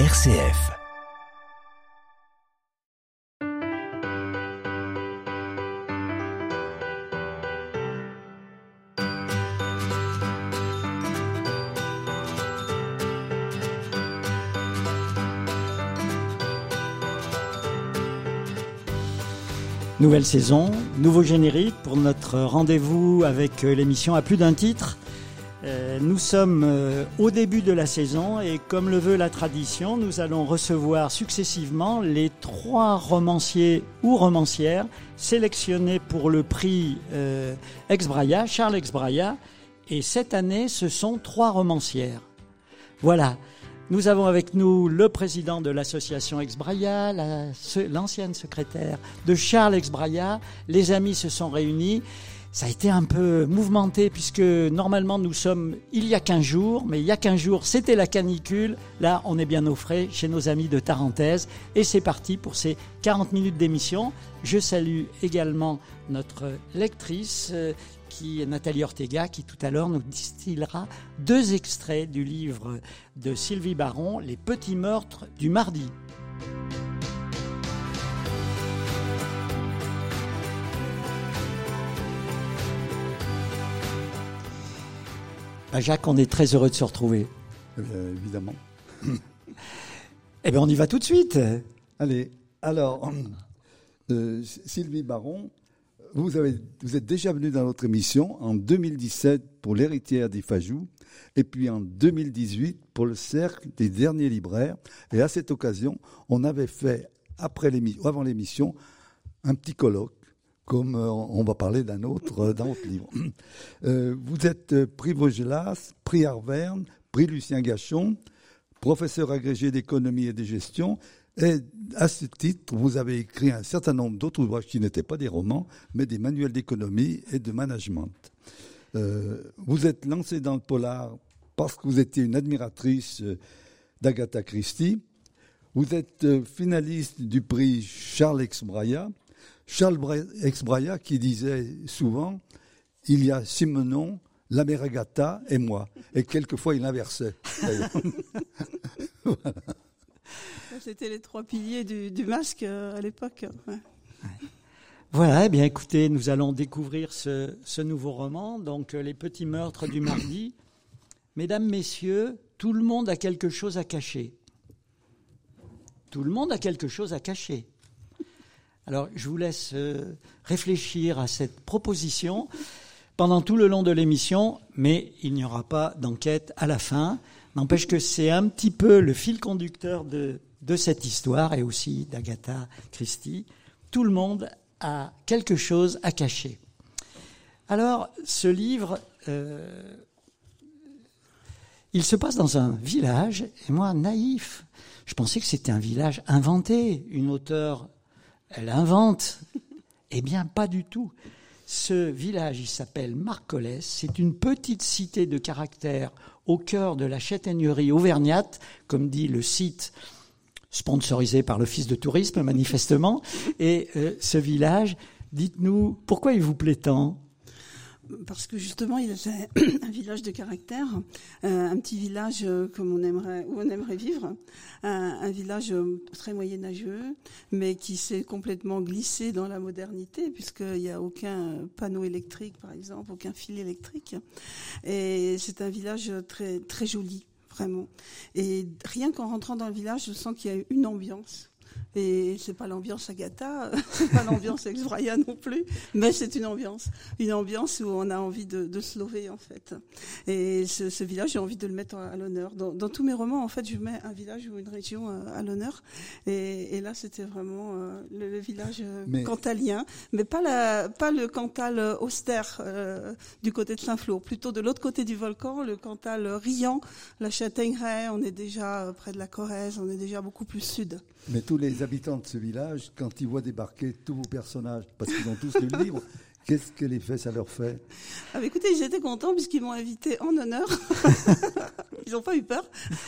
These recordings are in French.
RCF. Nouvelle saison, nouveau générique pour notre rendez-vous avec l'émission à plus d'un titre. Euh, nous sommes euh, au début de la saison et comme le veut la tradition, nous allons recevoir successivement les trois romanciers ou romancières sélectionnés pour le prix Exbraya, Charles Exbraya. Et cette année, ce sont trois romancières. Voilà. Nous avons avec nous le président de l'association Exbraya, l'ancienne secrétaire de Charles Exbraya. Les amis se sont réunis. Ça a été un peu mouvementé puisque normalement nous sommes il y a 15 jours, mais il y a 15 jours c'était la canicule. Là on est bien au frais chez nos amis de Tarentaise et c'est parti pour ces 40 minutes d'émission. Je salue également notre lectrice euh, qui est Nathalie Ortega, qui tout à l'heure nous distillera deux extraits du livre de Sylvie Baron, Les petits meurtres du mardi. Bah, Jacques, on est très heureux de se retrouver. Euh, évidemment. eh bien, on y va tout de suite. Allez, alors, euh, Sylvie Baron, vous, avez, vous êtes déjà venu dans notre émission en 2017 pour l'héritière des Fajou et puis en 2018 pour le cercle des derniers libraires. Et à cette occasion, on avait fait, après avant l'émission, un petit colloque comme euh, on va parler d'un autre, euh, d'un autre livre. Euh, vous êtes prix Vaugelas, prix Arverne, prix Lucien Gachon, professeur agrégé d'économie et de gestion, et à ce titre, vous avez écrit un certain nombre d'autres ouvrages qui n'étaient pas des romans, mais des manuels d'économie et de management. Vous êtes lancé dans le polar parce que vous étiez une admiratrice d'Agatha Christie. Vous êtes finaliste du prix Charles Exbraya. Charles Exbraya qui disait souvent il y a Simonon, la mère Agatha et moi. Et quelquefois il inversait. voilà. C'était les trois piliers du, masque euh, à l'époque. Voilà, eh bien écoutez, nous allons découvrir ce, nouveau roman, donc euh, Les petits meurtres du mardi. Mesdames, messieurs, tout le monde a quelque chose à cacher. Tout le monde a quelque chose à cacher. Alors, je vous laisse euh, réfléchir à cette proposition pendant tout le long de l'émission, mais il n'y aura pas d'enquête à la fin. N'empêche que c'est un petit peu le fil conducteur de, de cette histoire et aussi d'Agatha Christie. Tout le monde a quelque chose à cacher. Alors, ce livre, euh, il se passe dans un village, et moi, naïf, je pensais que c'était un village inventé. Une auteure, elle invente. Eh bien, pas du tout. Ce village, il s'appelle Marcolès. C'est une petite cité de caractère au cœur de la châtaignerie auvergnate, comme dit le site sponsorisé par l'Office de tourisme manifestement. Et euh, ce village, dites-nous, pourquoi il vous plaît tant? Parce que justement, il est un village de caractère, euh, un petit village euh, où on aimerait vivre, un, village très moyenâgeux, mais qui s'est complètement glissé dans la modernité, puisqu'il n'y a aucun panneau électrique, par exemple, aucun fil électrique. Et c'est un village très très joli vraiment. Et rien qu'en rentrant dans le village, je sens qu'il y a une ambiance et c'est pas l'ambiance Agatha, c'est pas l'ambiance ex non plus, mais c'est une ambiance, une ambiance où on a envie de, de se lever en fait. Et ce, ce village, j'ai envie de le mettre à, l'honneur. Dans, dans, tous mes romans, en fait, je mets un village ou une région euh, à, l'honneur. Et, et, là, c'était vraiment euh, le, village euh, cantalien, mais pas la, pas le Cantal austère du côté de Saint-Flour, plutôt de l'autre côté du volcan, le Cantal riant, la Châtaigneraie. On est déjà près de la Corrèze, on est déjà beaucoup plus sud. Mais tous les habitants de ce village, quand ils voient débarquer tous vos personnages, parce qu'ils ont tous lu le livre, Qu'est-ce que les faits, ça leur fait? Ah, bah, Écoutez, j'étais content puisqu'ils m'ont invité en honneur. ils n'ont pas eu peur.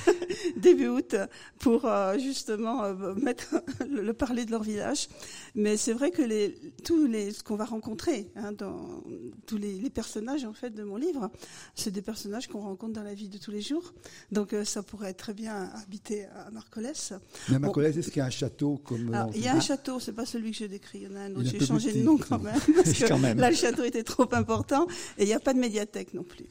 Début août, pour euh, justement euh, mettre le, parler de leur village. Mais c'est vrai que les, tous les, ce qu'on va rencontrer hein, dans tous les, les, personnages en fait de mon livre, c'est des personnages qu'on rencontre dans la vie de tous les jours. Donc euh, ça pourrait être très bien habité à Marcolès. Mais à Marcolès, est-ce qu'il y a un château comme Il y a un château, c'est pas celui que j'ai décrit. Il y en a un autre. J'ai changé de nom quand même. Parce que Là, le château était trop important et il n'y a pas de médiathèque non plus.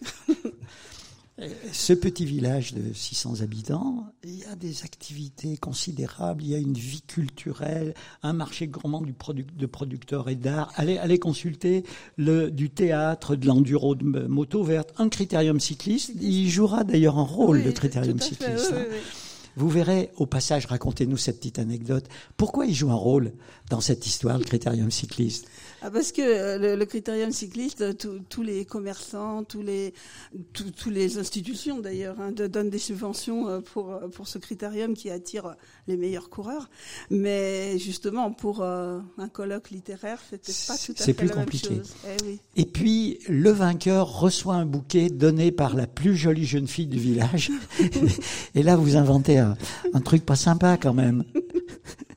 Ce petit village de 600 habitants, il y a des activités considérables, il y a une vie culturelle, un marché gourmand du de producteurs et d'art. Allez, allez consulter le, du théâtre, de l'enduro de moto verte, un critérium cycliste. Il jouera d'ailleurs un rôle, de critérium cycliste. Hein. Vous verrez, au passage, racontez-nous cette petite anecdote. Pourquoi il joue un rôle dans cette histoire, le critérium cycliste? Ah, Parce que euh, le, critérium cycliste, euh, tous les commerçants, tous les, tous les institutions d'ailleurs, hein, donnent des subventions euh, pour, pour ce critérium qui attire les meilleurs coureurs. Mais justement, pour un colloque littéraire, c'était pas tout à fait plus la compliqué. même chose. Eh oui. Et puis, le vainqueur reçoit un bouquet donné par la plus jolie jeune fille du village. Et là, vous inventez un, truc pas sympa quand même.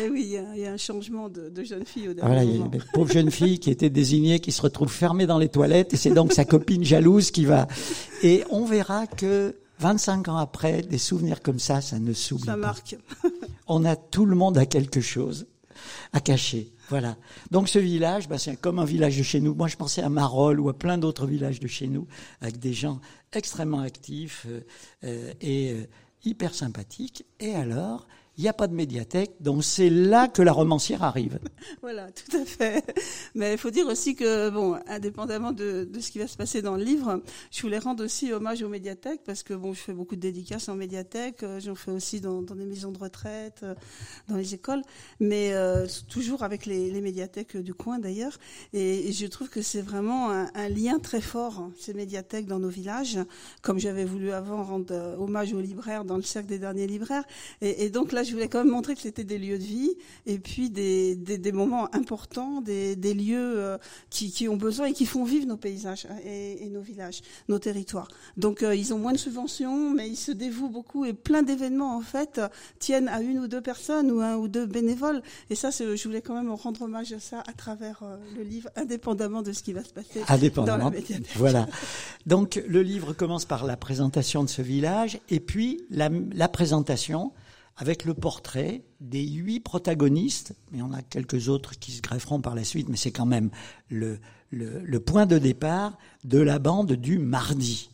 Eh oui, il y, a un changement de, jeune fille au dernier voilà, Il y a une pauvre jeune fille qui était désignée, qui se retrouve fermée dans les toilettes, et c'est donc sa copine jalouse qui va. Et on verra que 25 ans après, des souvenirs comme ça, ça ne s'oublie pas. Ça marque. on a tout le monde à quelque chose à cacher. Voilà. Donc ce village, bah, c'est comme un village de chez nous. Moi, je pensais à Marolles ou à plein d'autres villages de chez nous, avec des gens extrêmement actifs euh, euh, et euh, hyper sympathiques. Et alors, il n'y a pas de médiathèque, donc c'est là que la romancière arrive. voilà, tout à fait. Mais il faut dire aussi que, bon, indépendamment de, de, ce qui va se passer dans le livre, je voulais rendre aussi hommage aux médiathèques parce que, bon, je fais beaucoup de dédicaces en médiathèque, euh, j'en fais aussi dans, des maisons de retraite, euh, dans les écoles, mais euh, toujours avec les, les, médiathèques du coin d'ailleurs. Et, je trouve que c'est vraiment un, lien très fort, hein, ces médiathèques dans nos villages, comme j'avais voulu avant rendre hommage aux libraires dans le cercle des derniers libraires. Et donc là, je voulais quand même montrer que c'était des lieux de vie et puis des, des, des moments importants, des, des lieux euh, qui, qui, ont besoin et qui font vivre nos paysages hein, et, et nos villages, nos territoires. Donc euh, ils ont moins de subventions, mais ils se dévouent beaucoup et plein d'événements en fait tiennent à une ou deux personnes ou un ou deux bénévoles. Et ça, je voulais quand même rendre hommage à ça à travers euh, le livre, indépendamment de ce qui va se passer dans la médiathèque. Voilà. Donc le livre commence par la présentation de ce village et puis la, la présentation avec le portrait des huit protagonistes, mais on a quelques autres qui se grefferont par la suite, mais c'est quand même le, point de départ de la bande du mardi.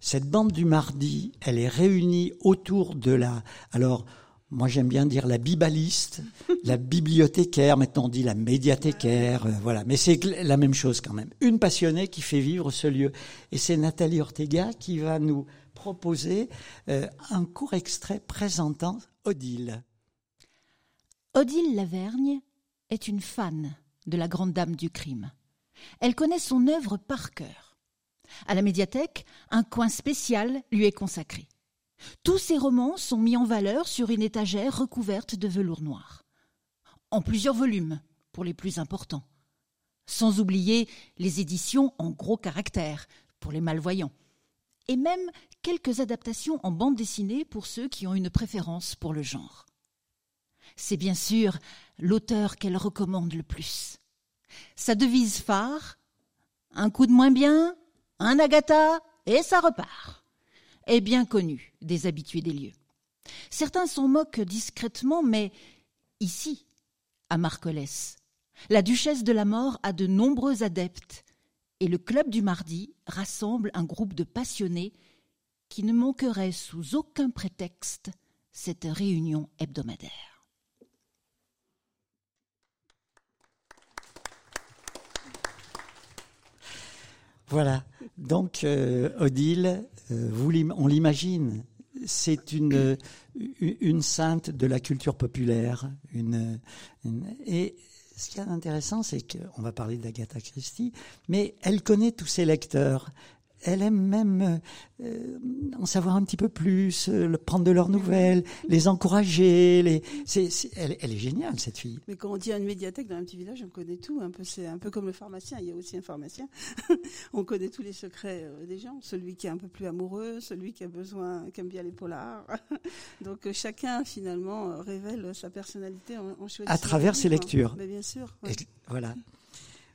Cette bande du mardi, elle est réunie autour de la... Alors, moi j'aime bien dire la bibaliste, la bibliothécaire, maintenant on dit la médiathécaire, euh, voilà. Mais c'est la même chose quand même. Une passionnée qui fait vivre ce lieu. Et c'est Nathalie Ortega qui va nous proposer euh, un court extrait présentant Odile. Odile Lavergne est une fan de la grande dame du crime. Elle connaît son œuvre par cœur. À la médiathèque, un coin spécial lui est consacré. Tous ses romans sont mis en valeur sur une étagère recouverte de velours noir. En plusieurs volumes, pour les plus importants. Sans oublier les éditions en gros caractères, pour les malvoyants et même quelques adaptations en bande dessinée pour ceux qui ont une préférence pour le genre. C'est bien sûr l'auteur qu'elle recommande le plus. Sa devise phare un coup de moins bien, un Agatha, et ça repart est bien connue des habitués des lieux. Certains s'en moquent discrètement, mais ici, à Marcolès, la duchesse de la mort a de nombreux adeptes et le Club du Mardi rassemble un groupe de passionnés qui ne manquerait sous aucun prétexte cette réunion hebdomadaire. Voilà. Donc, euh, Odile, euh, on l'imagine, c'est une, une sainte de la culture populaire. Ce qui est intéressant, c'est qu'on va parler d'Agatha Christie, mais elle connaît tous ses lecteurs. Elle aime même euh, en savoir un petit peu plus, euh, prendre de leurs nouvelles, les encourager. Les... elle, elle est géniale cette fille. Mais quand on dit une médiathèque dans un petit village, on connaît tout. Un peu, c'est un peu comme le pharmacien. Il y a aussi un pharmacien. on connaît tous les secrets euh, des gens. Celui qui est un peu plus amoureux, celui qui a besoin, qui aime bien les polars. Donc euh, chacun finalement euh, révèle sa personnalité en, en choisissant À travers ses lectures. Mais bien sûr. ouais. Et voilà.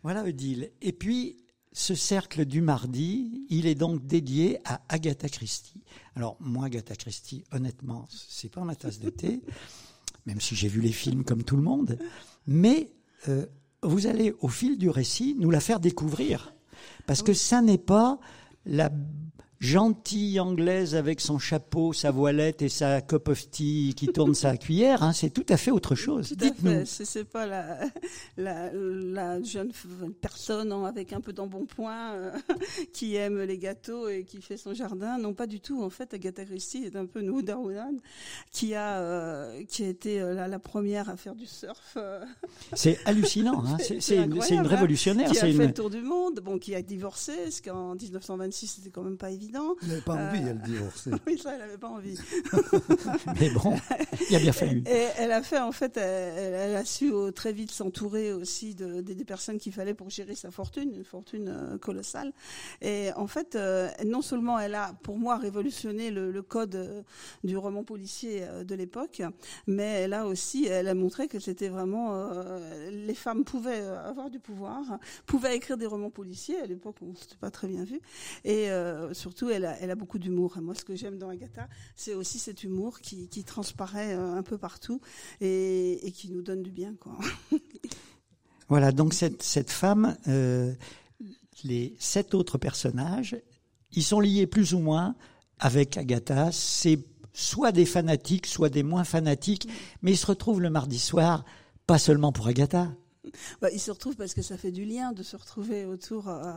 Voilà Odile. Et puis, ce cercle du mardi, il est donc dédié à Agatha Christie. Alors, moi, Agatha Christie, honnêtement, c'est pas ma tasse de thé, même si j'ai vu les films comme tout le monde. Mais euh, vous allez, au fil du récit, nous la faire découvrir. Parce que ça n'est pas la gentille anglaise avec son chapeau, sa voilette et sa cup of tea qui tourne sa cuillère. hein, c'est tout à fait autre chose. Dites-nous. C'est, pas la, la, la jeune personne avec un peu d'embonpoint euh, qui aime les gâteaux et qui fait son jardin. Non, pas du tout. En fait, Agatha Christie est un peu Wonder Woman qui a, euh, qui a été euh, la, la première à faire du surf, C'est hallucinant. Hein. C'est, une, une hein. révolutionnaire. qui a fait une... le tour du monde, bon, qui a divorcé, parce qu'en 1926, c'était quand même pas évident. Elle n'avait pas envie, elle, de divorcer. Oui, ça, elle avait pas envie. Mais bon, il a bien fallu. Et elle a fait, en fait, elle, elle a su euh, très vite s'entourer aussi de, des- des personnes qu'il fallait pour gérer sa fortune, une fortune euh, colossale. Et en fait, euh, non seulement elle a, pour moi, révolutionné le, le code euh, du roman policier euh, de l'époque, mais elle a aussi, elle a montré que c'était vraiment, euh, les femmes pouvaient euh, avoir du pouvoir, pouvaient écrire des romans policiers. À l'époque, on s'était pas très bien vu. Et euh, surtout, elle a, elle a beaucoup d'humour. Moi, ce que j'aime dans Agatha, c'est aussi cet humour qui, qui transparaît euh, un peu partout et, et qui nous donne du bien, quoi. Voilà, donc cette, cette femme, euh, les sept autres personnages, ils sont liés plus ou moins avec Agatha. C'est soit des fanatiques, soit des moins fanatiques, mais ils se retrouvent le mardi soir, pas seulement pour Agatha. Bah, ils se retrouvent parce que ça fait du lien de se retrouver autour, euh,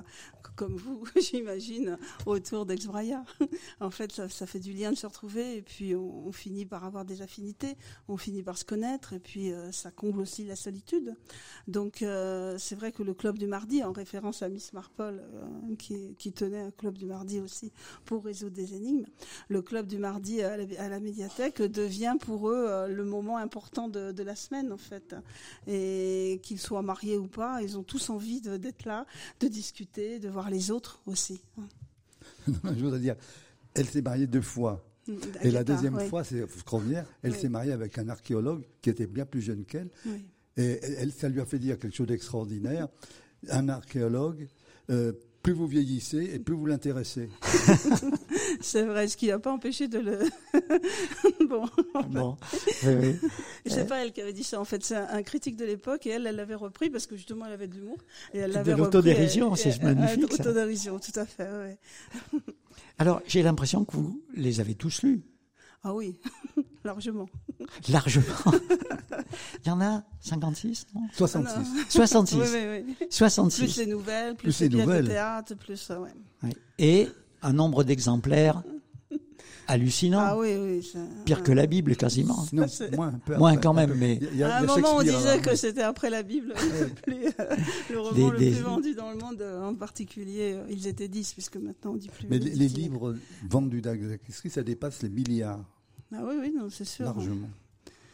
comme vous, j'imagine, autour d'Ex-Braya. en fait, ça, fait du lien de se retrouver et puis on, finit par avoir des affinités, on finit par se connaître et puis euh, ça comble aussi la solitude. Donc euh, c'est vrai que le club du mardi, en référence à Miss Marple, qui, qui tenait un club du mardi aussi pour résoudre des énigmes, le club du mardi à la, médiathèque devient pour eux le moment important de, de la semaine en fait. Et qu'ils soient mariés ou pas, ils ont tous envie d'être là, de discuter, de voir les autres aussi. Je voudrais dire, elle s'est mariée deux fois. Et la deuxième fois, c'est première, elle s'est mariée avec un archéologue qui était bien plus jeune qu'elle. Et elle, ça lui a fait dire quelque chose d'extraordinaire. Un archéologue, euh, plus vous vieillissez et plus vous l'intéressez. C'est vrai, ce qui n'a pas empêché de le. bon, Bon, oui, oui. Et c'est pas elle qui avait dit ça en fait, c'est un, un critique de l'époque et elle, elle l'avait repris parce que justement elle avait de l'humour et elle De l'autodérision, c'est magnifique, euh, ça. Autodérision, tout à fait. ouais. Alors, j'ai l'impression que vous les avez tous lus, Ah oui, largement. largement. Il y en a 56, non 66. Ah non. 66. Oui, oui, oui. 66. Plus les nouvelles, plus, Plus les les pièces de nouvelles. théâtre, plus euh, ouais. Oui. Et un nombre d'exemplaires hallucinant. Ah oui, oui. ça- Pire que la Bible, quasiment. Non, moins, un peu Moins après, quand un même, peu. mais- Il y a- il y a à un moment, on disait avant. que c'était après la Bible le, euh, le roman Des- le plus vendu dans le monde, euh, en particulier. euh, Ils étaient 10, puisque maintenant on dit plus. Mais les, livres vendus d'Agatha Christie, ça dépasse les milliards, Ah oui, oui, non, c'est sûr. largement.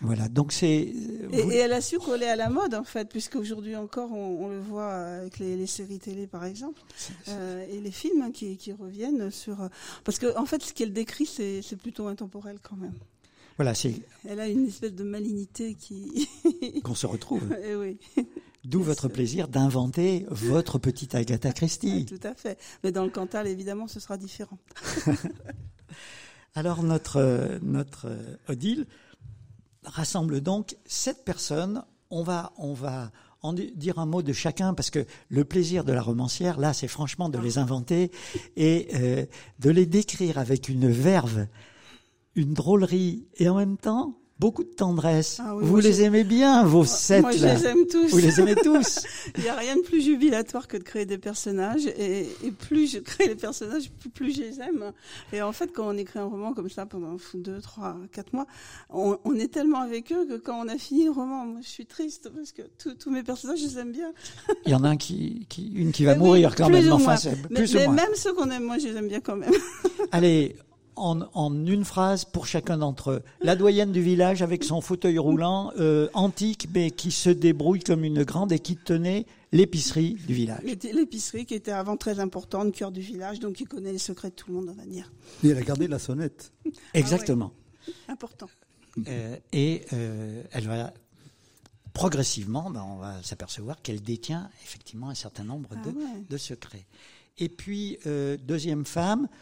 Voilà, donc c'est... euh, Et, elle a su coller à la mode, en fait, puisqu'aujourd'hui encore, on, on le voit avec les, les séries télé, par exemple, euh, et les films hein, qui, qui reviennent sur... euh, Parce que, en fait, ce qu'elle décrit, c'est c'est plutôt intemporel quand même. Voilà, c'est Elle a une espèce de malignité qui... qu'on se retrouve. Eh oui, D'où votre plaisir d'inventer votre petite Agatha Christie. tout à fait. Mais dans le Cantal, évidemment, ce sera différent. Alors notre notre Odile rassemble donc sept personnes. On va on va en di- dire un mot de chacun parce que le plaisir de la romancière là, c'est franchement de les inventer et euh, de les décrire avec une verve, une drôlerie et en même temps beaucoup de tendresse. Ah oui, Vous les aimez bien, vos sept Moi, je là. les aime tous. Vous les aimez tous. Il n'y a rien de plus jubilatoire que de créer des personnages. Et, et plus je crée les personnages, plus, plus je les aime. Et en fait, quand on écrit un roman comme ça pendant deux, trois, quatre mois, on, on est tellement avec eux que quand on a fini le roman, moi, je suis triste parce que tous- mes personnages, je les aime bien. Il y en a un qui, qui une qui va Mais oui, mourir quand plus même. Enfin, c'est Mais, plus ou mais moins. même ceux qu'on aime, moi, je les aime bien quand même. Allez, en, en une phrase pour chacun d'entre eux. La doyenne du village avec son fauteuil roulant euh, antique, mais qui se débrouille comme une grande et qui tenait l'épicerie du village. L'é- L'épicerie qui était avant très importante, cœur du village, donc il connaît les secrets de tout le monde, on va dire. Et elle a gardé la sonnette. Exactement. Important. Euh, et euh, elle va progressivement, ben, on va s'apercevoir qu'elle détient effectivement un certain nombre Ah de, ouais. de secrets. Et puis, euh, deuxième femme, euh,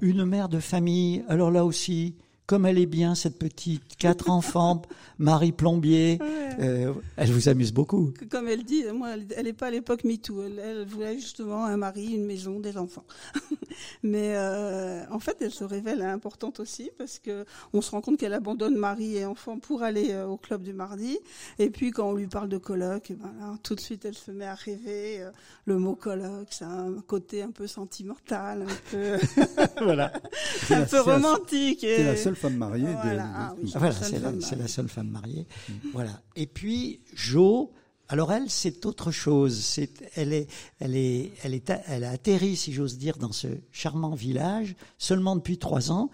une mère de famille. Alors là aussi, comme elle est bien, cette petite, quatre enfants, Marie Plombier, Ouais. euh, elle vous amuse beaucoup. Comme elle dit, moi, elle n'est pas à l'époque MeToo. Elle, elle voulait justement un mari, une maison, des enfants. Mais euh, en fait, elle se révèle importante aussi parce que on se rend compte qu'elle abandonne mari et enfants pour aller euh, au club du mardi. Et puis quand on lui parle de colloque, eh ben là, tout de suite, elle se met à rêver. le mot colloque, ça a un côté un peu sentimental, un peu, voilà. C'est un peu c'est romantique. C'est et- seule femme mariée de- Voilà, de. ah oui. Voilà, seule c'est la, seule femme mariée. Voilà. Et puis Jo, alors elle, c'est autre chose. C'est, elle est, elle est, elle est, elle a atterri, si j'ose dire, dans ce charmant village seulement depuis trois ans,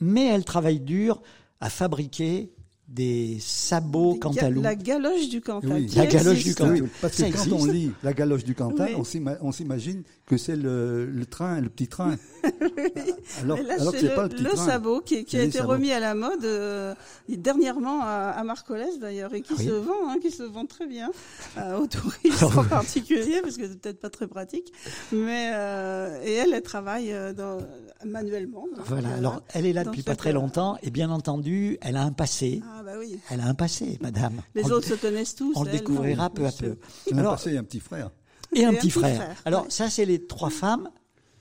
mais elle travaille dur à fabriquer des sabots Des ga- Cantalou. La galoche du Cantal. Oui. La galoche existe. du Cantal. Oui, parce que Ça quand existe. on lit la galoche du Cantal, Oui. on s'ima- on s'imagine que c'est le, le train, le petit train. alors, là, alors que c'est pas le petit le train. sabot qui, qui a été sabots. remis à la mode euh, dernièrement à, à Marcolès d'ailleurs et qui Oui. se vend, hein, qui se vend très bien euh, aux touristes en particulier parce que c'est peut-être pas très pratique. Mais euh, et elle, elle travaille euh, dans, manuellement. donc, Voilà. euh, Alors, elle est là depuis pas très longtemps, et bien entendu, elle a un passé. Ah bah oui. Elle a un passé, madame. Les On le- autres se connaissent tous. on le découvrira non, peu à peu. Elle a Alors, passé un petit frère. et un petit frère. Alors ouais. ça, c'est les trois femmes,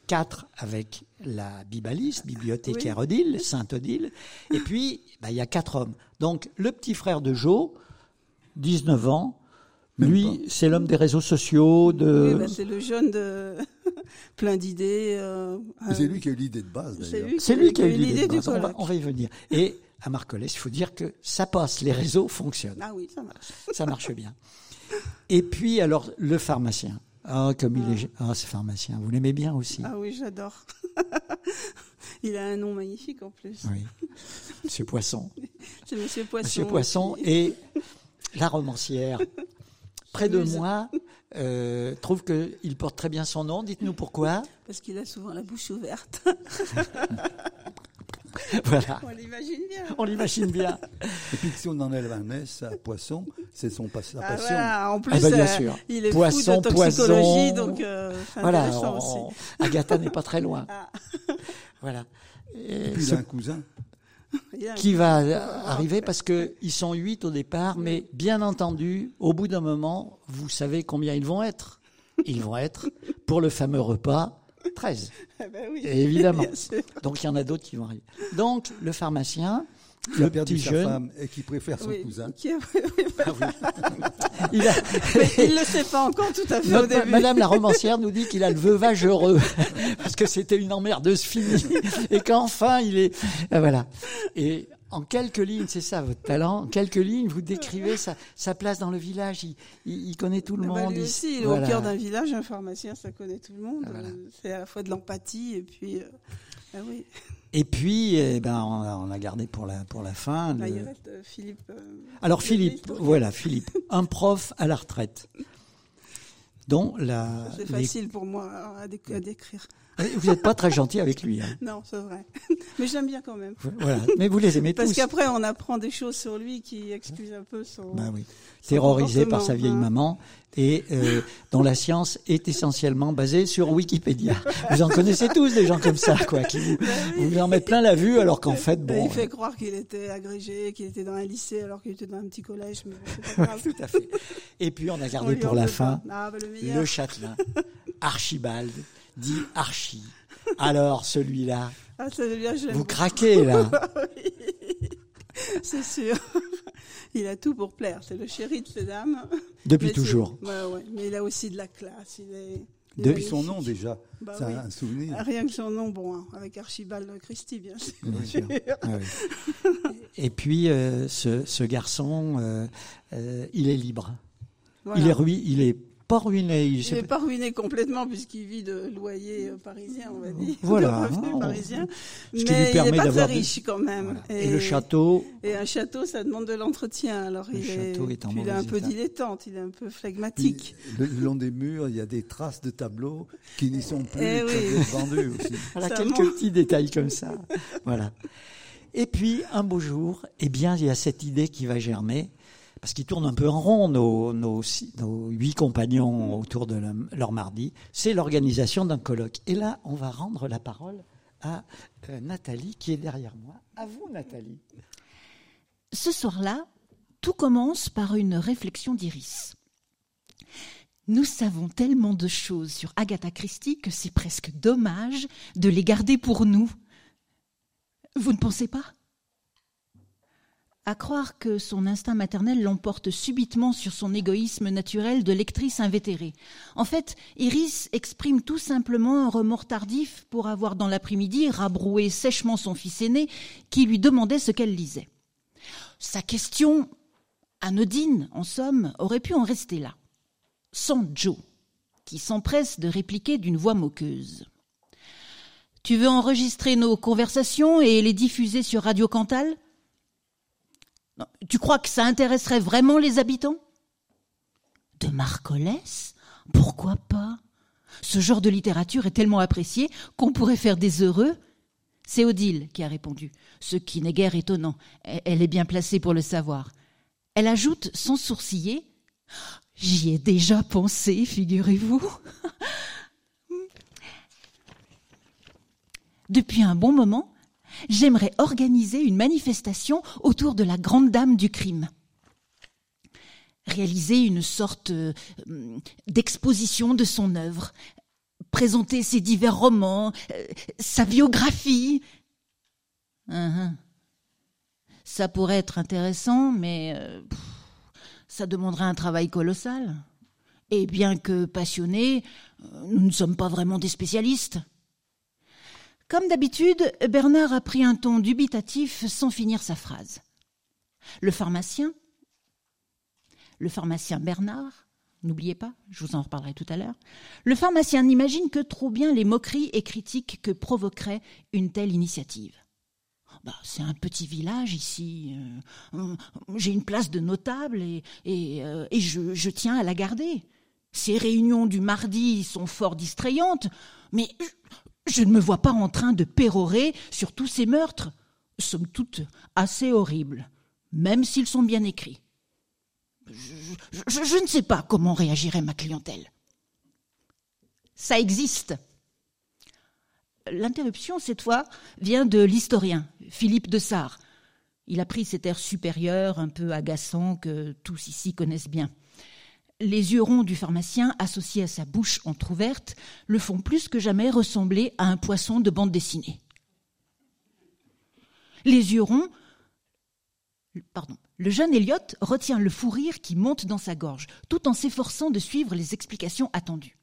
quatre avec la bibaliste, bibliothécaire Odile, Sainte Odile, et puis bah, il y a quatre hommes. Donc le petit frère de Jo, 19 ans, Même lui, c'est l'homme des réseaux sociaux, de... Oui, bah, c'est le jeune de plein d'idées. euh, C'est lui qui a eu l'idée de base, c'est d'ailleurs. lui, c'est lui qui a eu l'idée de base. On va, colloque. on va y venir. Et à Marcolès, il faut dire que ça passe, les réseaux fonctionnent. Ah oui, ça marche. ça marche bien. Et puis alors le pharmacien. Ah, comme il est... Ah, ce pharmacien, vous l'aimez bien aussi. Ah oui, j'adore. Il a un nom magnifique en plus. Oui. Monsieur Poisson. C'est Monsieur Poisson. Monsieur Poisson et la romancière, près de moi, euh, trouve qu'il porte très bien son nom. Dites-nous pourquoi. Parce qu'il a souvent la bouche ouverte. Voilà. On l'imagine bien. On l'imagine bien. Et puis si on enlève un S à poisson, c'est son pas- sa Ah, passion. voilà. En plus, Ah bah, bien euh, sûr. il est Poisson, fou de toxicologie, poison. donc euh, Voilà. intéressant on- aussi. Agatha n'est pas très loin. Ah. Voilà. Et Et puis il ce- a un cousin. Qui va arriver parce que ils sont huit au départ, mais bien entendu, au bout d'un moment, vous savez combien ils vont être. Ils vont être pour le fameux repas 13. Ah bah oui. Évidemment. Donc il y en a d'autres qui vont arriver. Donc le pharmacien, Qui le a perdu petit sa jeune, femme et qui préfère son Oui. cousin. Qui a- il a, Mais il ne sait pas encore tout à fait au début. Madame la romancière nous dit qu'il a le veuvage heureux parce que c'était une emmerdeuse finie et qu'enfin il est Ah, voilà. Et en quelques lignes, c'est ça votre talent. En quelques lignes, vous décrivez sa, sa place dans le village. Il, il- il connaît tout le Ah bah, monde. lui aussi, il voilà. au cœur d'un village, un pharmacien, ça connaît tout le monde. Voilà. C'est à la fois de l'empathie et puis. euh, ah oui. Et puis, eh ben, on a, on a gardé pour la pour la fin. Là, le- il reste euh, Philippe. euh, Alors Philippe, voilà Philippe, un prof à la retraite, dont la. C'est les- facile pour moi à décrire. Vous n'êtes pas très gentil avec lui. hein. Non, c'est vrai. Mais j'aime bien quand même. Voilà. Mais vous les aimez Parce tous. qu'après, on apprend des choses sur lui qui excusent un peu son. Bah oui. son Terrorisé par sa vieille hein. maman et euh, dont la science est essentiellement basée sur Wikipédia. Vous en connaissez tous des gens comme ça, quoi, qui vous, vous en mettent plein la vue alors qu'en fait, bon. il fait croire qu'il était agrégé, qu'il était dans un lycée alors qu'il était dans un petit collège, mais pas grave. Tout à fait. Et puis on a gardé pour la fin. Ah, bah, le le châtelain, Archibald, dit Archie. Alors celui-là, Ah, celui-là, je l'aime vous beaucoup. craquez là. c'est sûr. Il a tout pour plaire. C'est le chéri de ces dames. Depuis Mais toujours. ouais. Mais il a aussi de la classe. Il est, il est Depuis son nom déjà, Bah c'est oui. un souvenir. Rien que son nom, bon, hein, avec Archibald Christie, bien sûr. Bien sûr. Ah oui. Et puis, euh, ce, ce garçon, euh, euh, il est libre. Voilà. Il est rui- il est pas ruiné. il- n'est pas ruiné complètement puisqu'il vit de loyer euh, parisien, on va dire. Voilà, De revenus hein, parisiens. ce qui lui Mais il n'est pas très des- riche quand même. Et, le château, Et un château, ça demande de l'entretien. Alors Le il château est, est en puis il est un peu dilettante, il est un peu Puis, flegmatique. le le long des murs, il y a des traces de tableaux qui n'y sont plus, Eh oui. vendus aussi. voilà Ça quelques petits détails comme ça. Voilà. Et puis, un beau jour, eh bien, il y a cette idée qui va germer, parce qu'ils tournent un peu en rond, nos, huit compagnons autour de le- leur mardi, c'est l'organisation d'un colloque. Et là, on va rendre la parole à euh, Nathalie, qui est derrière moi. À vous, Nathalie. Ce soir-là, tout commence par une réflexion d'Iris. Nous savons tellement de choses sur Agatha Christie que c'est presque dommage de les garder pour nous. Vous ne pensez pas? Croire que son instinct maternel l'emporte subitement sur son égoïsme naturel de lectrice invétérée. En fait, Iris exprime tout simplement un remords tardif pour avoir dans l'après-midi rabroué sèchement son fils aîné qui lui demandait ce qu'elle lisait. Sa question, anodine en somme, aurait pu en rester là. Sans Joe, qui s'empresse de répliquer d'une voix moqueuse. Tu veux enregistrer nos conversations et les diffuser sur Radio Cantal? Tu crois que ça intéresserait vraiment les habitants? De Marcollès Pourquoi pas? Ce genre de littérature est tellement apprécié qu'on pourrait faire des heureux c'est Odile qui a répondu, ce qui n'est guère étonnant. Elle est bien placée pour le savoir. Elle ajoute sans sourciller J'y ai déjà pensé, figurez-vous. Depuis un bon moment, j'aimerais organiser une manifestation autour de la grande dame du crime. Réaliser une sorte euh, d'exposition de son œuvre, présenter ses divers romans, euh, sa biographie. Uhum. Ça pourrait être intéressant, mais euh, ça demanderait un travail colossal. Et bien que passionnés, nous ne sommes pas vraiment des spécialistes. Comme d'habitude, Bernard a pris un ton dubitatif sans finir sa phrase. Le pharmacien, le pharmacien Bernard, n'oubliez pas, je vous en reparlerai tout à l'heure, le pharmacien n'imagine que trop bien les moqueries et critiques que provoquerait une telle initiative. Bah, c'est un petit village ici. euh, J'ai une place de notable et, et, euh, je tiens à la garder. Ces réunions du mardi sont fort distrayantes, mais je, ne me vois pas en train de pérorer sur tous ces meurtres, somme toute assez horribles, même s'ils sont bien écrits. Je, ne sais pas comment réagirait ma clientèle. Ça existe. L'interruption, cette fois, vient de l'historien, Philippe de Sart. Il a pris cet air supérieur, un peu agaçant, que tous ici connaissent bien. Les yeux ronds du pharmacien, associés à sa bouche entr'ouverte, le font plus que jamais ressembler à un poisson de bande dessinée. Les yeux ronds, pardon, le jeune Elliot retient le fou rire qui monte dans sa gorge, tout en s'efforçant de suivre les explications attendues.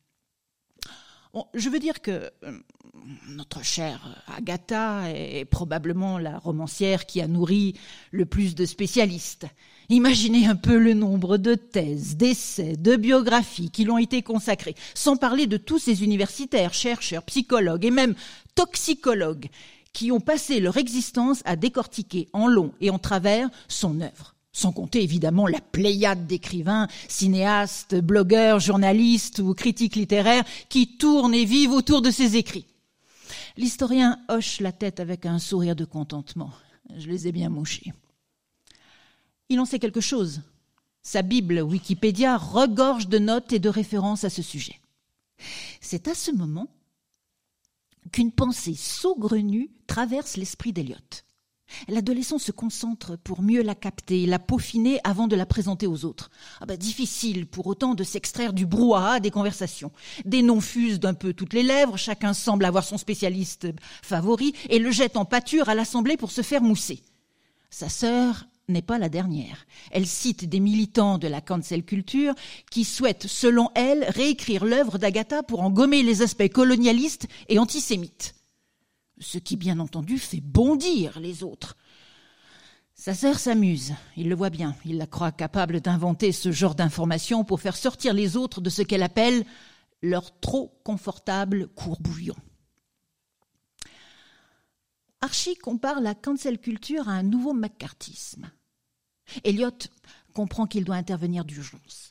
Je veux dire que euh, notre chère Agatha est probablement la romancière qui a nourri le plus de spécialistes. Imaginez un peu le nombre de thèses, d'essais, de biographies qui lui ont été consacrées, sans parler de tous ces universitaires, chercheurs, psychologues et même toxicologues qui ont passé leur existence à décortiquer en long et en travers son œuvre. Sans compter évidemment la pléiade d'écrivains, cinéastes, blogueurs, journalistes ou critiques littéraires qui tournent et vivent autour de ses écrits. L'historien hoche la tête avec un sourire de contentement. Je les ai bien mouchés. Il en sait quelque chose. Sa Bible Wikipédia regorge de notes et de références à ce sujet. C'est à ce moment qu'une pensée saugrenue traverse l'esprit d'Eliot. L'adolescent se concentre pour mieux la capter, la peaufiner avant de la présenter aux autres. Ah bah, difficile pour autant de s'extraire du brouhaha des conversations. Des noms fusent d'un peu toutes les lèvres, chacun semble avoir son spécialiste favori et le jette en pâture à l'assemblée pour se faire mousser. Sa sœur n'est pas la dernière. Elle cite des militants de la cancel culture qui souhaitent, selon elle, réécrire l'œuvre d'Agatha pour en gommer les aspects colonialistes et antisémites. Ce qui, bien entendu, fait bondir les autres. Sa sœur s'amuse, il le voit bien, il la croit capable d'inventer ce genre d'informations pour faire sortir les autres de ce qu'elle appelle leur trop confortable courbouillon. Archie compare la cancel culture à un nouveau macartisme. Elliot comprend qu'il doit intervenir d'urgence.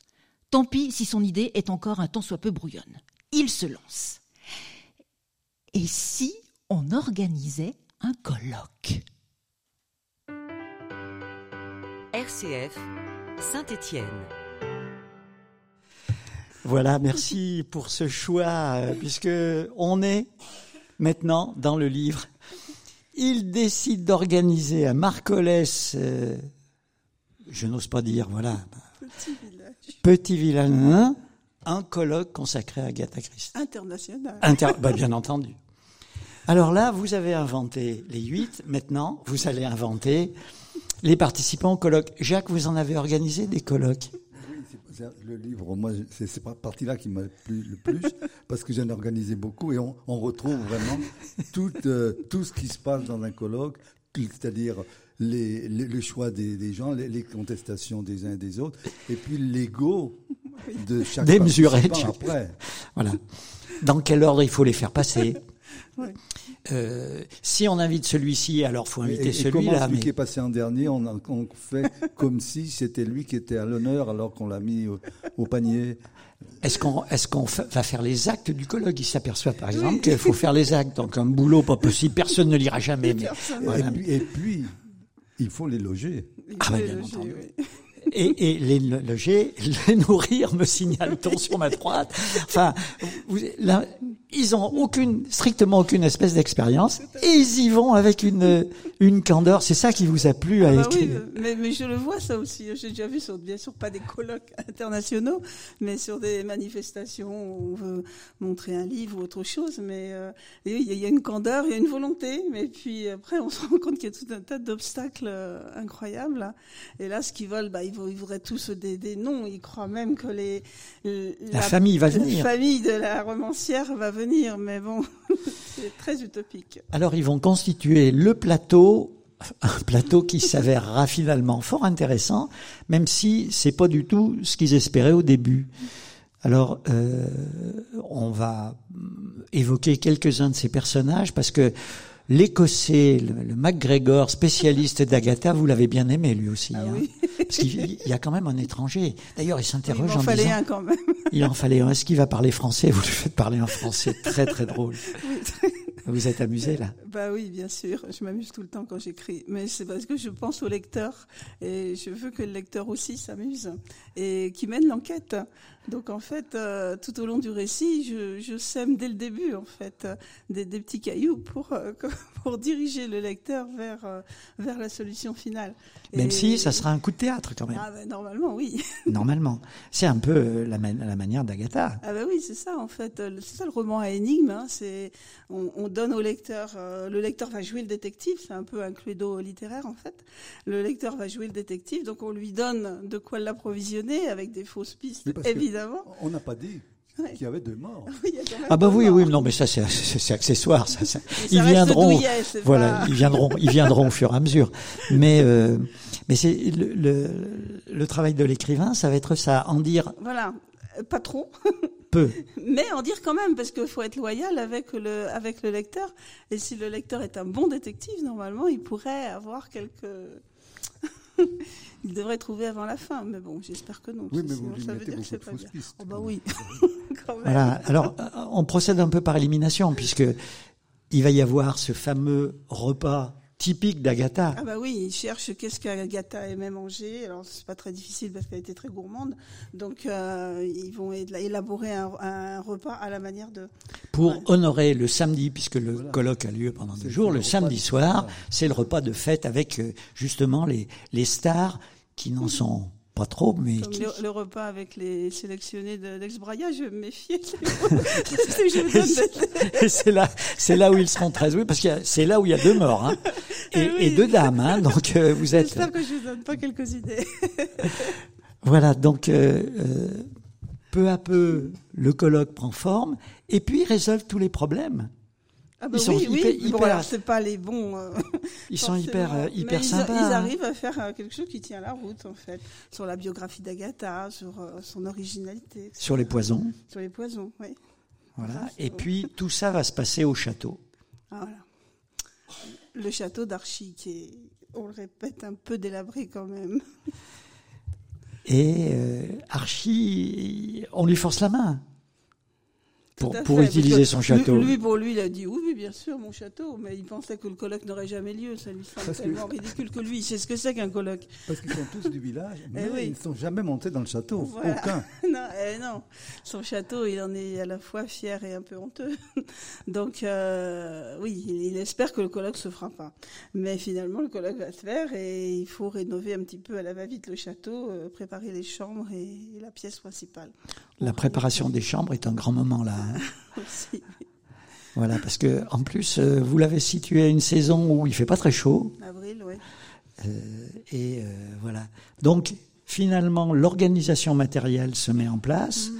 Tant pis si son idée est encore un tant soit peu brouillonne. Il se lance. Et si on organisait un colloque RCF Saint-Étienne. Voilà, merci pour ce choix, euh, puisque on est maintenant dans le livre. Il décide d'organiser à Marcolès, euh, je n'ose pas dire, voilà, Petit village. petit village, hein, un colloque consacré à Agatha Christie. International. Inter- bah, bien entendu. Alors là, vous avez inventé les huit. Maintenant, vous allez inventer les participants au colloque. Jacques, vous en avez organisé des colloques? Oui, c'est- c'est- le livre, moi, c'est cette partie-là qui m'a plu le plus, parce que j'en ai organisé beaucoup et on, on retrouve vraiment tout, euh, tout ce qui se passe dans un colloque, c'est-à-dire les, les- le choix des, des gens, les, les contestations des uns et des autres, et puis l'ego de chaque Démesuré après. Voilà. Dans quel ordre il faut les faire passer Ouais. Euh, Si on invite celui-ci, alors faut inviter et comment celui-là. celui Mais qui est passé en dernier, on, a- on fait comme si c'était lui qui était à l'honneur alors qu'on l'a mis au, au panier. est-ce qu'on va faire les actes du colloque? Il s'aperçoit par exemple qu'il faut faire les actes. Donc un boulot pas possible, personne ne lira jamais. Mais Personne. voilà. Et, puis, et puis, il faut les loger. Il Ah, faut bah, les bien loger, entendu. oui. et, et les loger, les nourrir, me signale-t-on sur ma droite? Enfin, vous, là, ils ont aucune, strictement aucune espèce d'expérience, et ils y vont avec une une candeur. C'est ça qui vous a plu à Ah bah oui, écrire. mais, mais je le vois ça aussi. J'ai déjà vu sur, bien sûr pas des colloques internationaux, mais sur des manifestations où on veut montrer un livre ou autre chose. Mais euh, il y, a- une candeur, il y a une volonté, mais puis après on se rend compte qu'il y a tout un tas d'obstacles euh, incroyables. Et là, ce qu'ils veulent, bah, ils, vou- ils voudraient tous des, des noms. Ils croient même que les La famille va la venir. famille de la romancière va venir, mais bon, c'est très utopique. Alors ils vont constituer le plateau, un plateau qui s'avérera finalement fort intéressant, même si c'est pas du tout ce qu'ils espéraient au début. Alors euh, on va hum, évoquer quelques-uns de ces personnages parce que l'Écossais, le, le MacGregor, spécialiste d'Agatha, vous l'avez bien aimé lui aussi. Ah hein. oui. Parce qu'il il y a quand même un étranger. D'ailleurs, il s'interroge m'en en fallait disant, un quand même. il en fallait un. Est-ce qu'il va parler français? Vous le faites parler en français, très très drôle. Oui, Vous êtes amusé là? Bah oui, bien sûr. Je m'amuse tout le temps quand j'écris. Mais c'est parce que je pense au lecteur et je veux que le lecteur aussi s'amuse et qui mène l'enquête. Donc en fait, euh, tout au long du récit, je, je sème dès le début en fait euh, des, des petits cailloux pour euh, pour diriger le lecteur vers vers la solution finale. Même Et- si ça sera un coup de théâtre quand même. Ah bah, normalement oui. Normalement. C'est un peu la, ma- la manière d'Agatha. Ah bah oui, c'est ça en fait. C'est ça le roman à énigme. Hein. C'est on, on donne au lecteur, euh, le lecteur va jouer le détective. C'est un peu un cluedo littéraire en fait. Le lecteur va jouer le détective, donc on lui donne de quoi l'approvisionner avec des fausses pistes, que- évidemment. On n'a pas dit qu'il y avait deux morts. Oui, y a Ah bah oui, morts. oui, non, mais ça c'est accessoire. Ça, ça. Ils viendront, douillet, voilà, pas- ils viendront, ils viendront au fur et à mesure. Mais euh, mais c'est le, le, le travail de l'écrivain, ça va être ça, en dire Voilà, pas trop, peu. mais en dire quand même parce qu'il faut être loyal avec le avec le lecteur. Et si le lecteur est un bon détective, normalement, il pourrait avoir quelques il devrait trouver avant la fin, mais bon, j'espère que non. Oui, mais vous lui ça veut dire que c'est pas bien. pistes. Oh bah oui, quand même. Voilà. Alors euh, on procède un peu par élimination puisque il va y avoir ce fameux repas typique d'Agatha. Ah bah oui, il cherche qu'est-ce qu'Agatha aimait manger. Alors c'est pas très difficile parce qu'elle était très gourmande. Donc euh, ils vont éla- élaborer un, un repas à la manière de. pour Ouais. honorer le samedi, puisque le colloque a lieu pendant deux jours, le samedi soir, c'est le repas de fête avec euh, justement les, les stars qui n'en sont pas trop, mais Comme le, le repas avec les sélectionnés de- d'Ex-Braya, je vais me méfier. C'est là, c'est là où ils seront très oui, parce que c'est là où il y a deux morts hein, et, oui. et deux dames. Hein, donc euh, vous êtes J'espère que je vous donne pas quelques idées. voilà. Donc euh, euh, peu à peu, le colloque prend forme et puis résolve tous les problèmes. Ah bah Ils sont oui, hyper- oui. Hyper- c'est pas les bons. euh, Ils sont hyper euh, hyper ils- sympas. Ils, hein. arrivent à faire euh, quelque chose qui tient la route, en fait. Sur la biographie d'Agatha, sur euh, son originalité, sur les poisons. sur les poisons, oui. Voilà. Et puis tout ça va se passer au château. Ah, voilà. Le château d'Archy, qui est, on le répète, un peu délabré quand même. Et Archie, on lui force la main pour, utiliser que son château. Lui, lui, pour lui, il a dit oui, oui, bien sûr, mon château, mais il pensait que le colloque n'aurait jamais lieu. Ça lui semble Parce que- tellement ridicule que lui, il sait ce que c'est qu'un colloque. Parce qu'ils sont tous du village, mais oui. ils ne sont jamais montés dans le château. Voilà. Aucun. non, eh non, son château, il en est à la fois fier et un peu honteux. Donc, euh, oui, il, il espère que le colloque se fera pas. Mais finalement, le colloque va se faire et il faut rénover un petit peu à la va-vite le château, euh, préparer les chambres et la pièce principale. La préparation des chambres est un grand moment là. hein. Aussi, Voilà, parce que en plus, euh, vous l'avez situé à une saison où il fait pas très chaud. avril, oui. Et euh, voilà. Donc, finalement, l'organisation matérielle se met en place.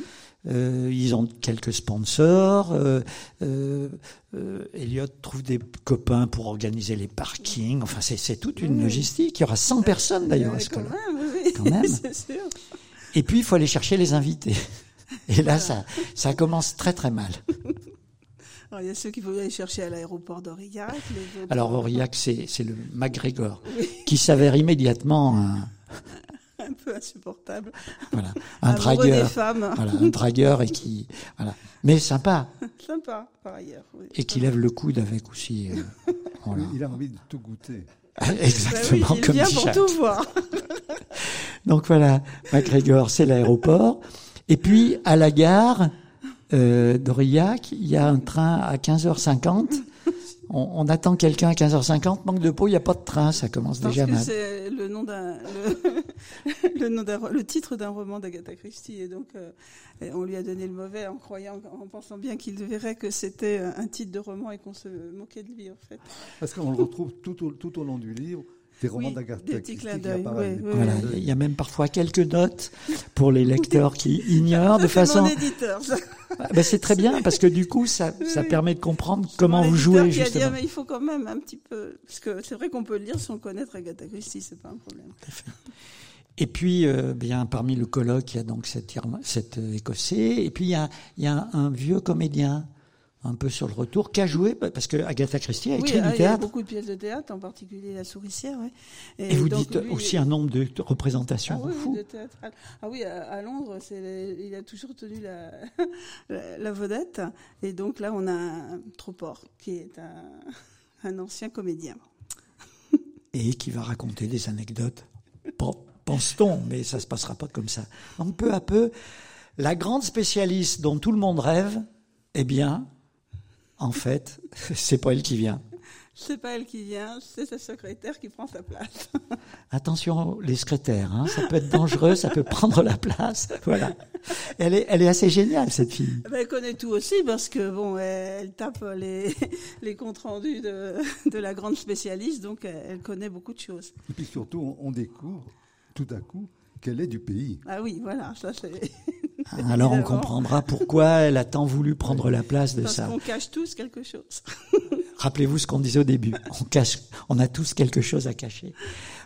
Euh, ils ont quelques sponsors. Euh, euh, euh, Elliot trouve des copains pour organiser les parkings. Enfin, c'est toute une logistique. Il y aura 100 personnes d'ailleurs à ce quand même, oui, Quand même. c'est sûr. Et puis, il faut aller chercher les invités. Et là, ça, ça commence très très mal. Alors, il y a ceux qui vont aller chercher à l'aéroport d'Aurillac. autres- Alors, Aurillac, c'est c'est le MacGregor, Oui, qui s'avère immédiatement un, un peu insupportable. voilà, un Amoureux dragueur. des femmes. Voilà, un dragueur et qui, voilà. Mais sympa. Sympa, par ailleurs. oui. Et qui lève le coude avec aussi, euh, voilà. Il a envie de tout goûter. Bah oui, Exactement il comme vient pour tout voir. Donc voilà, MacGregor, c'est l'aéroport. Et puis, à la gare euh, d'Aurillac, il y a un train à 15h50. On, on attend quelqu'un à 15h50. Manque de peau, il n'y a pas de train. Ça commence Parce déjà que mal. c'est le nom d'un le, le nom d'un le titre d'un roman d'Agatha Christie et donc euh, et on lui a donné le mauvais en croyant en pensant bien qu'il verrait que c'était un titre de roman et qu'on se moquait de lui en fait. Parce qu'on le retrouve tout au, tout au long du livre, des romans Oui, d'Agatha des petits Christie oui, oui, petits Voilà, clins d'œil. il y a même parfois quelques notes pour les lecteurs qui ignorent de façon. mon éditeur. ça. Ben, c'est très bien parce que du coup, ça, ça permet de comprendre comment vous jouez qui a dit, justement. Ah, mais il faut quand même un petit peu parce que c'est vrai qu'on peut le lire sans connaître Agatha Christie, c'est pas un problème. Et puis, euh, bien parmi le colloque, il y a donc cet, euh, Écossais, et puis il y a, il y a un vieux comédien, un peu sur le retour, qui a joué parce que Agatha Christie a Oui, écrit ah, du il y a théâtre. beaucoup de pièces de théâtre, en particulier La Souricière. ouais. Et, vous donc, dites lui, aussi un nombre de représentations Ah oui, fou. de théâtre. Ah oui, à, à Londres, il a toujours tenu la, la, la vedette. Et donc là, on a un Troport, qui est un, un ancien comédien. et qui va raconter des anecdotes. Pen- Pense-t-on, mais ça se passera pas comme ça. Donc peu à peu, la grande spécialiste dont tout le monde rêve, eh bien, en fait, c'est pas elle qui vient. C'est pas elle qui vient, c'est sa secrétaire qui prend sa place. Attention, les secrétaires, hein, ça peut être dangereux, ça peut prendre la place. Voilà. Elle est, elle est assez géniale cette fille. Ben, elle connaît tout aussi parce que bon, elle, elle tape les, les comptes rendus de, de la grande spécialiste, donc elle, connaît beaucoup de choses. Et puis surtout, on, on découvre tout à coup qu'elle est du pays. Ah oui, voilà, ça c'est Alors on comprendra pourquoi elle a tant voulu prendre la place de parce ça. qu'on cache tous quelque chose. Rappelez-vous ce qu'on disait au début. On cache, on a tous quelque chose à cacher.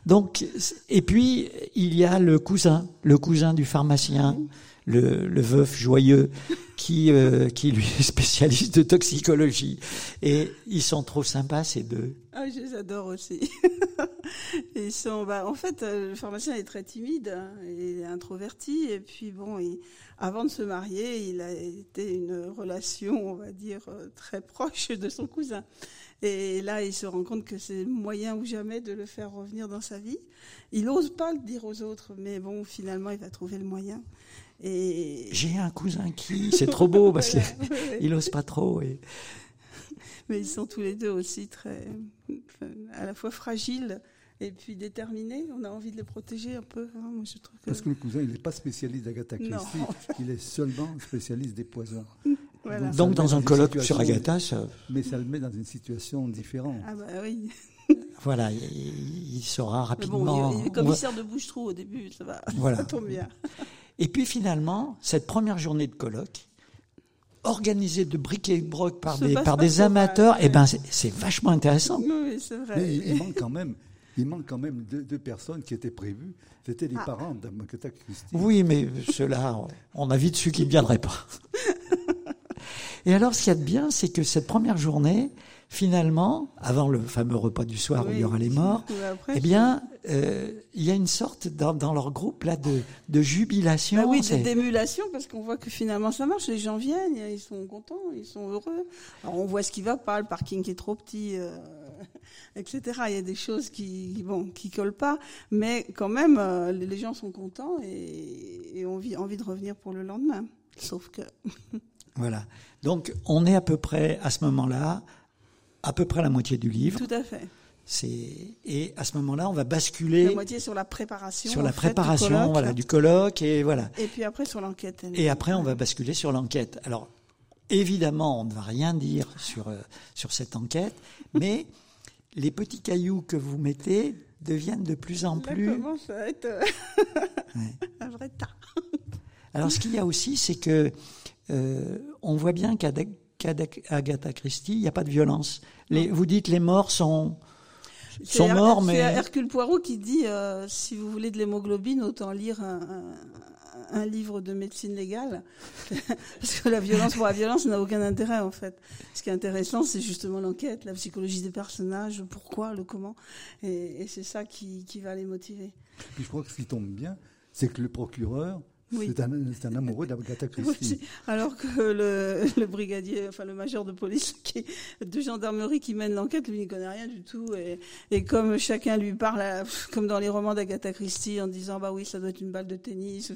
Donc, et puis il y a le cousin, le cousin du pharmacien, le, veuf joyeux, qui euh, qui lui est spécialiste de toxicologie. Et ils sont trop sympas ces deux. Ah, je les adore aussi. Ils sont, bah, en fait, euh, le pharmacien est très timide hein, et introverti. Et puis, bon, il- avant de se marier, il a été une relation, on va dire, euh, très proche de son cousin. Et là, il se rend compte que c'est moyen ou jamais de le faire revenir dans sa vie. Il n'ose pas le dire aux autres, mais bon, finalement, il va trouver le moyen. Et J'ai un cousin qui, c'est trop beau parce Voilà, qu'il oui, oui. il ose pas trop. Et... Mais ils sont tous les deux aussi très, à la fois fragiles et puis déterminés. On a envie de les protéger un peu. hein. Moi, je trouve que- Parce que le cousin, il n'est pas spécialiste d'Agatha Non. Christie, il est seulement spécialiste des poisons. Voilà. Donc dans un colloque sur Agatha, ça- Mais ça le met dans une situation différente. Ah bah oui. voilà, il, il saura Mais bon, rapidement. il, il est commissaire de bouche-trou au début, ça va. Voilà. Ça tombe bien. Et puis finalement, cette première journée de colloque, organisée de briques et broc par des, par des amateurs, eh ben c'est vachement intéressant. Oui, c'est vrai. Mais il, il manque quand même, il manque quand même deux, deux personnes qui étaient prévues. C'était les Ah. parents d'Agatha Christie. Oui, mais ceux-là, on a vite su qu'ils ne viendraient pas. Et alors, ce qu'il y a de bien, c'est que cette première journée, finalement, avant le fameux repas du soir où il y aura les morts, après, eh bien, euh, il y a une sorte dans, dans leur groupe là de, de jubilation. Bah oui, d'émulation, parce qu'on voit que finalement ça marche, les gens viennent, ils sont contents, ils sont heureux. Alors on voit ce qui va pas, le parking qui est trop petit, euh, etc. Il y a des choses qui, bon, qui collent pas, mais quand même, euh, les les gens sont contents et, et ont envie, envie de revenir pour le lendemain. Sauf que, Voilà. Donc, on est à peu près à ce moment-là, à peu près la moitié du livre. tout à fait. C'est et à ce moment-là, on va basculer La moitié sur la préparation. sur la fait, du préparation, colloque, voilà, du colloque et voilà. Et puis après sur l'enquête. Et après, on va basculer sur l'enquête. Alors, évidemment, on ne va rien dire sur, euh, sur cette enquête, mais les petits cailloux que vous mettez deviennent de plus en Là plus. commence à être euh, Ouais. un vrai tas. Alors, ce qu'il y a aussi, c'est que euh, on voit bien qu'à qu'à Agatha Christie, il n'y a pas de violence. Les, vous dites les morts sont sont Her- morts, c'est mais Hercule Poirot qui dit euh, si vous voulez de l'hémoglobine, autant lire un, un- un livre de médecine légale, parce que la violence pour la violence n'a aucun intérêt en fait. Ce qui est intéressant, c'est justement l'enquête, la psychologie des personnages, le pourquoi, le comment, et, et c'est ça qui, qui va les motiver. Puis je crois que ce qui tombe bien, c'est que le procureur, Oui. c'est un, amoureux d'Agatha Christie. Oui, alors que le, le brigadier, enfin le major de police qui, de gendarmerie qui mène l'enquête, lui, il connaît rien du tout. Et, et comme chacun lui parle, à- comme dans les romans d'Agatha Christie, en disant bah oui, ça doit être une balle de tennis,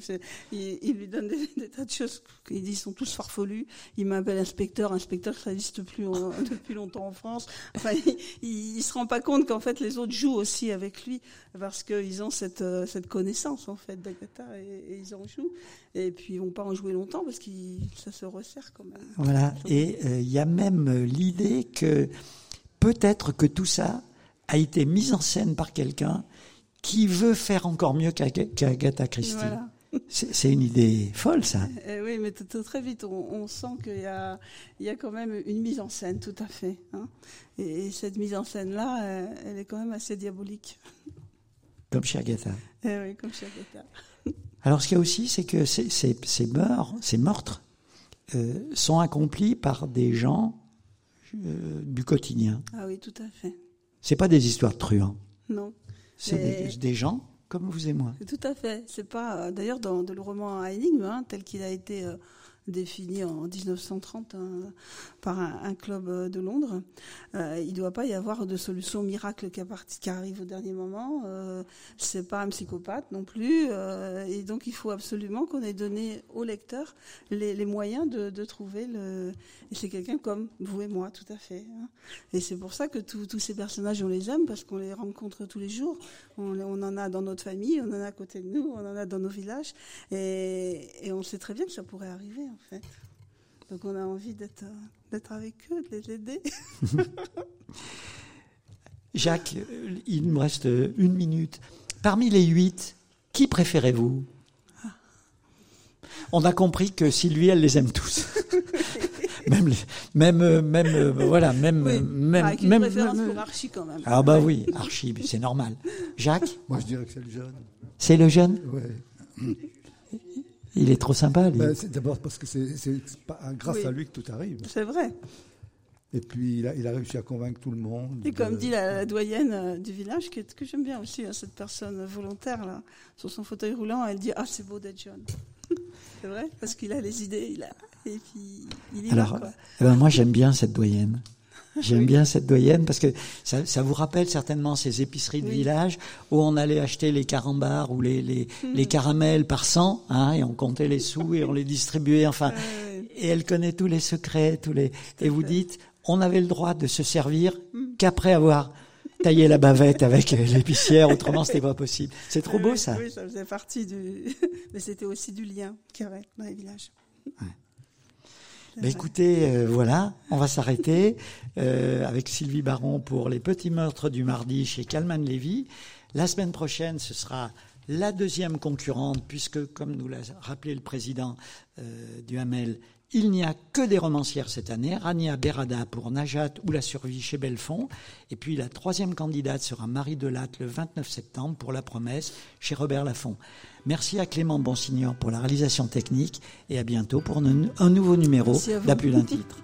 il, il lui donne des, des tas de choses. Il dit ils sont tous farfelus. Il m'appelle inspecteur, inspecteur, ça n'existe plus en- depuis longtemps en France. Enfin, il, il, il se rend pas compte qu'en fait les autres jouent aussi avec lui parce qu'ils ont cette, euh, cette connaissance en fait d'Agatha et, et ils en jouent. Et puis ils vont pas en jouer longtemps parce que ça se resserre quand même. voilà. Et euh, il y a même euh, l'idée que peut-être que tout ça a été mis en scène par quelqu'un qui veut faire encore mieux qu'Aga- qu'Agatha Christie. Voilà. C'est une idée folle, ça. Eh oui, mais très vite, on, on sent qu'il y a, il y a quand même une mise en scène, tout à fait. hein. Et, et cette mise en scène-là, euh, elle est quand même assez diabolique. Comme chez Agatha. Eh oui, comme chez Agatha. Alors, ce qu'il y a aussi, c'est que ces, ces, ces meurtres, ces meurtres euh, sont accomplis par des gens euh, du quotidien. Ah oui, tout à fait. C'est pas des histoires de truands. Non, C'est Mais- des, des gens comme vous et moi. tout à fait. C'est pas, euh, d'ailleurs, dans, dans le roman à énigme, hein, tel qu'il a été défini en 1930 hein, par un, club euh, de Londres, euh, il ne doit pas y avoir de solution miracle qui, arrive au dernier moment. Euh, c'est pas un psychopathe non plus, euh, et donc il faut absolument qu'on ait donné au lecteur les, moyens de, trouver le. C'est quelqu'un comme vous et moi, tout à fait. hein. Et c'est pour ça que tous ces personnages, on les aime parce qu'on les rencontre tous les jours. On, en a dans notre famille, on en a à côté de nous, on en a dans nos villages, et, et on sait très bien que ça pourrait arriver en fait. Donc on a envie d'être euh, d'être avec eux, de les aider. Jacques, euh, il me reste euh, une minute. Parmi les huit, qui préférez-vous? On a compris que Sylvie, elle les aime tous. même, les- même, même, euh, voilà, même, Oui. même, Avec une même- préférence même- pour Archie quand même. Ah bah oui, Archie, c'est normal. Jacques, Moi, je dirais que c'est le jeune. c'est le jeune? Ouais. Il est trop sympa, lui. Ben, c'est D'abord parce que c'est grâce Oui. à lui que tout arrive. C'est vrai. Et puis, il a, il a réussi à convaincre tout le monde. Et comme de- dit la, la doyenne euh, du village, que, que j'aime bien aussi, hein, cette personne volontaire là, sur son fauteuil roulant, elle dit ah c'est beau d'être jeune. c'est vrai? Parce qu'il a les idées, il a et puis il y Alors, va quoi. eh ben, moi, j'aime bien cette doyenne. J'aime bien cette doyenne parce que ça, ça vous rappelle certainement ces épiceries de Oui. village où on allait acheter les carambars ou les, les, les caramels par cent, hein, et on comptait les sous et on les distribuait. Enfin, Euh, et elle connaît tous les secrets, tous les. Et vous dites, on avait le droit de se servir qu'après avoir tailler la bavette avec l'épicière, autrement c'était pas possible. C'est trop beau ça. Oui, ça faisait partie du. Mais c'était aussi du lien qu'il y avait dans les villages. Écoutez, euh, voilà, on va s'arrêter euh, avec Sylvie Baron pour les petits meurtres du mardi chez Calman Lévy. La semaine prochaine, ce sera la deuxième concurrente, puisque, comme nous l'a rappelé le président euh, du Hamel, il n'y a que des romancières cette année. Rania Berada pour Najat ou La survie chez Belfond. Et puis la troisième candidate sera Marie Delatte le 29 septembre pour La promesse chez Robert Laffont. Merci à Clément Bonsignor pour la réalisation technique et à bientôt pour un nouveau numéro d'À plus d'un titre.